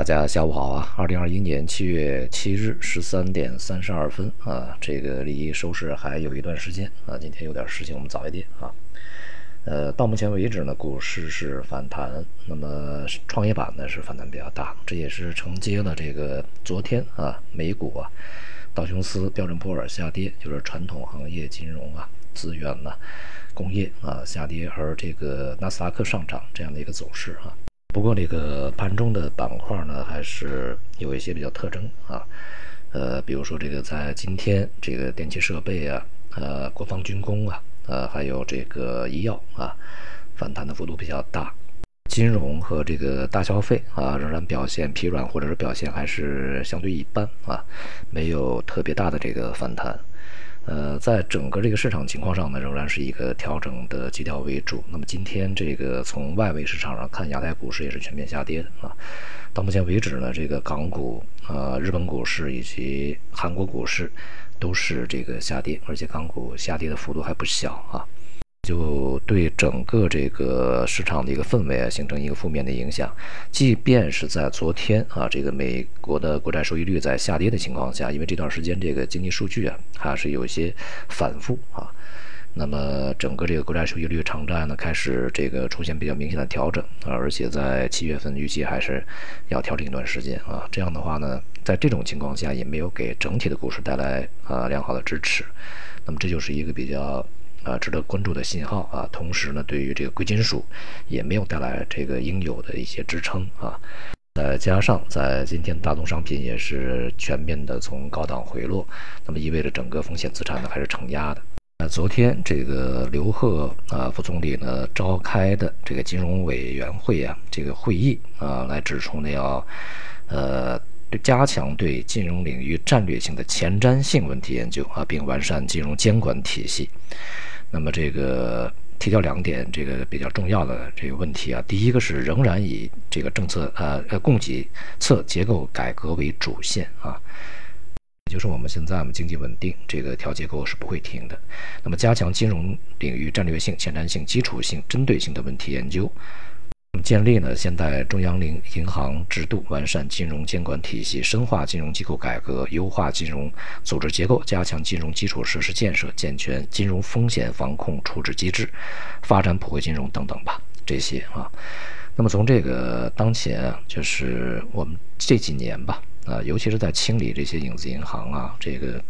大家下午好啊！二零二一年七月七日十三点三十二分啊，这个离收市还有一段时间啊。今天有点事情，我们早一点啊。呃，到目前为止呢，股市是反弹，那么创业板呢是反弹比较大，这也是承接了这个昨天啊美股啊道琼斯标准普尔下跌，就是传统行业金融啊资源呐工业啊下跌，而这个纳斯达克上涨这样的一个走势啊。不过这个盘中的板块呢，还是有一些比较特征啊，呃，比如说这个在今天这个电气设备啊，呃，国防军工啊，呃，还有这个医药啊，反弹的幅度比较大，金融和这个大消费啊，仍然表现疲软，或者是表现还是相对一般啊，没有特别大的这个反弹。呃，在整个这个市场情况上呢，仍然是一个调整的基调为主。那么今天这个从外围市场上看，亚太股市也是全面下跌的啊。到目前为止呢，这个港股、呃日本股市以及韩国股市都是这个下跌，而且港股下跌的幅度还不小啊。就对整个这个市场的一个氛围啊，形成一个负面的影响。即便是在昨天啊，这个美国的国债收益率在下跌的情况下，因为这段时间这个经济数据啊还是有一些反复啊，那么整个这个国债收益率长债呢开始这个出现比较明显的调整啊，而且在七月份预计还是要调整一段时间啊。这样的话呢，在这种情况下也没有给整体的股市带来啊良好的支持，那么这就是一个比较。啊，值得关注的信号啊，同时呢，对于这个贵金属也没有带来这个应有的一些支撑啊。再加上在今天大宗商品也是全面的从高档回落，那么意味着整个风险资产呢还是承压的。那昨天这个刘鹤啊副总理呢召开的这个金融委员会啊这个会议啊来指出呢要呃加强对金融领域战略性的前瞻性问题研究啊，并完善金融监管体系。那么这个提到两点，这个比较重要的这个问题啊，第一个是仍然以这个政策呃呃供给侧结构改革为主线啊，就是我们现在我们经济稳定，这个调结构是不会停的。那么加强金融领域战略性、前瞻性、基础性、针对性的问题研究。建立呢现代中央银银行制度，完善金融监管体系，深化金融机构改革，优化金融组织结构，加强金融基础设施建设，健全金融风险防控处置机制，发展普惠金融等等吧，这些啊。那么从这个当前，就是我们这几年吧，啊，尤其是在清理这些影子银行啊，这个。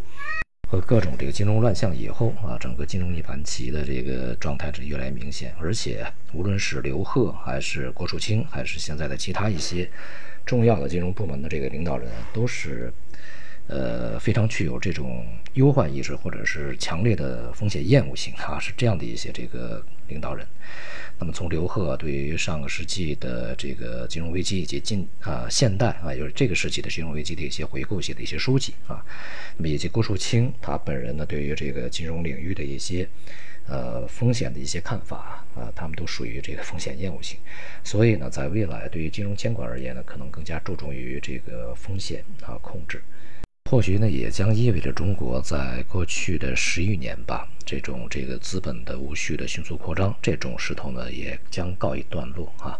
和各种这个金融乱象以后啊，整个金融逆盘棋的这个状态是越来越明显，而且无论是刘鹤还是郭树清，还是现在的其他一些重要的金融部门的这个领导人，都是呃非常具有这种忧患意识或者是强烈的风险厌恶性啊，是这样的一些这个领导人。那么从刘鹤对于上个世纪的这个金融危机以及近啊现代啊，就是这个世纪的金融危机的一些回顾写的一些书籍啊，那么以及郭树清他本人呢对于这个金融领域的一些呃风险的一些看法啊，他们都属于这个风险厌恶性，所以呢，在未来对于金融监管而言呢，可能更加注重于这个风险啊控制。或许呢，也将意味着中国在过去的十余年吧，这种这个资本的无序的迅速扩张，这种势头呢，也将告一段落啊。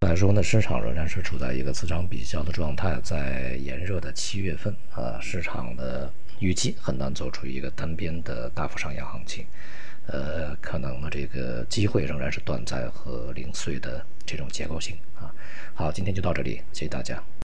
来说呢，市场仍然是处在一个磁场比较的状态，在炎热的七月份啊，市场的预期很难走出一个单边的大幅上扬行情，呃，可能呢，这个机会仍然是短暂和零碎的这种结构性啊。好，今天就到这里，谢谢大家。